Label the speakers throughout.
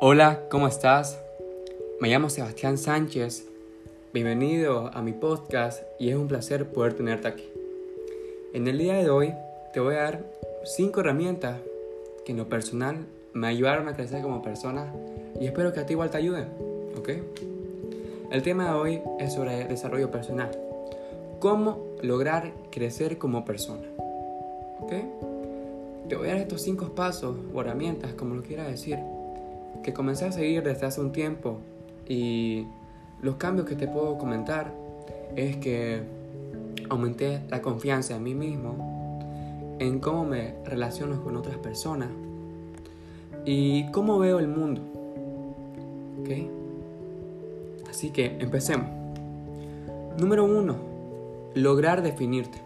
Speaker 1: Hola, ¿cómo estás? Me llamo Sebastián Sánchez. Bienvenido a mi podcast y es un placer poder tenerte aquí. En el día de hoy te voy a dar 5 herramientas que en lo personal me ayudaron a crecer como persona y espero que a ti igual te ayuden, ¿ok? El tema de hoy es sobre desarrollo personal. Cómo lograr crecer como persona, ¿ok? Te voy a dar estos 5 pasos o herramientas, como lo quiera decir, que comencé a seguir desde hace un tiempo y los cambios que te puedo comentar es que aumenté la confianza en mí mismo, en cómo me relaciono con otras personas y cómo veo el mundo. ¿Ok? Así que empecemos. Número uno, lograr definirte.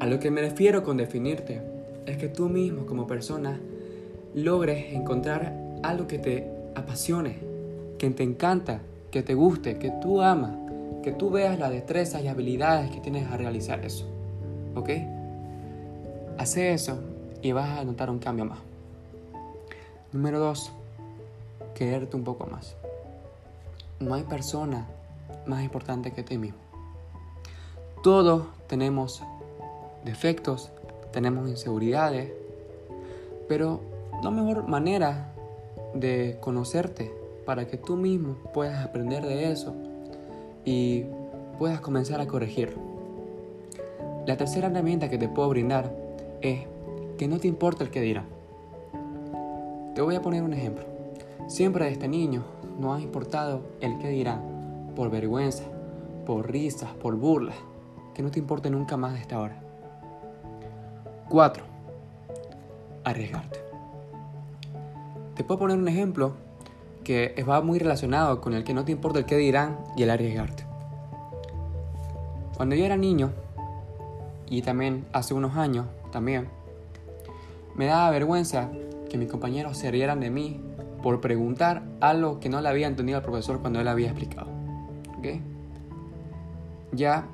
Speaker 1: A lo que me refiero con definirte es que tú mismo como persona logres encontrar algo que te apasione, que te encanta, que te guste, que tú amas, que tú veas las destrezas y habilidades que tienes a realizar eso. ¿Ok? Hace eso y vas a notar un cambio más. Número dos, quererte un poco más. No hay persona más importante que ti mismo. Todos tenemos defectos, tenemos inseguridades, pero la mejor manera de conocerte para que tú mismo puedas aprender de eso y puedas comenzar a corregirlo. La tercera herramienta que te puedo brindar es que no te importa el que dirá. Te voy a poner un ejemplo. Siempre desde niño no ha importado el que dirá por vergüenza, por risas, por burlas, que no te importe nunca más de esta hora. 4. Arriesgarte. Te puedo poner un ejemplo que va muy relacionado con el que no te importa el qué dirán y el arriesgarte. Cuando yo era niño, y también hace unos años también, me daba vergüenza que mis compañeros se rieran de mí por preguntar algo que no le había entendido al profesor cuando él había explicado. Ya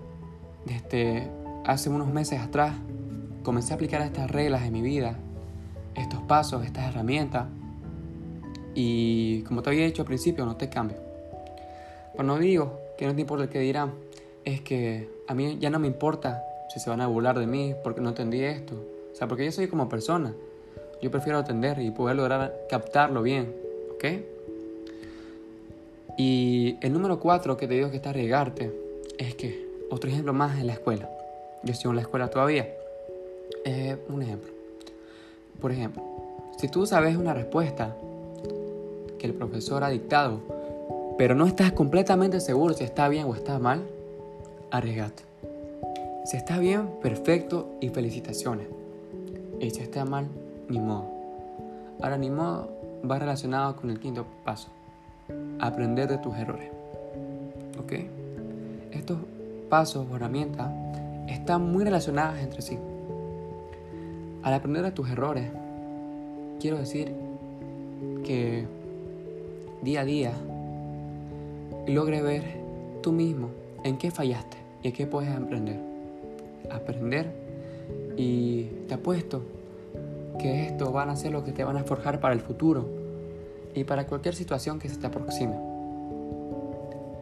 Speaker 1: desde hace unos meses atrás comencé a aplicar estas reglas en mi vida, estos pasos, estas herramientas, y como te había dicho al principio, no te cambio. Cuando digo que no te importa el que dirán, es que a mí ya no me importa si se van a burlar de mí porque no entendí esto. O sea, porque yo soy como persona. Yo prefiero atender y poder lograr captarlo bien. ¿Ok? Y el número cuatro que te digo que está arriesgarte es que, otro ejemplo más en la escuela. Yo estoy en la escuela todavía. Es un ejemplo. Por ejemplo, si tú sabes una respuesta que el profesor ha dictado, pero no estás completamente seguro si está bien o está mal, arriesgate. Si está bien, perfecto y felicitaciones. Y si está mal, ni modo. Ahora, ni modo va relacionado con el quinto paso. Aprender de tus errores. ¿Ok? Estos pasos o herramientas están muy relacionadas entre sí. Al aprender de tus errores, quiero decir que día a día logre ver tú mismo en qué fallaste y en qué puedes aprender. Aprender y te apuesto que esto van a ser lo que te van a forjar para el futuro y para cualquier situación que se te aproxime.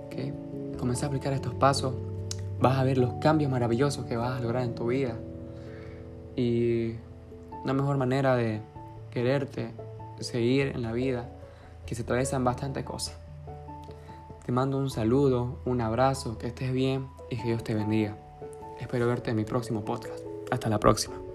Speaker 1: ¿Okay? Comienza a aplicar estos pasos, vas a ver los cambios maravillosos que vas a lograr en tu vida y una mejor manera de quererte, seguir en la vida que se atraviesan bastantes cosas. Te mando un saludo, un abrazo, que estés bien y que Dios te bendiga. Espero verte en mi próximo podcast. Hasta la próxima.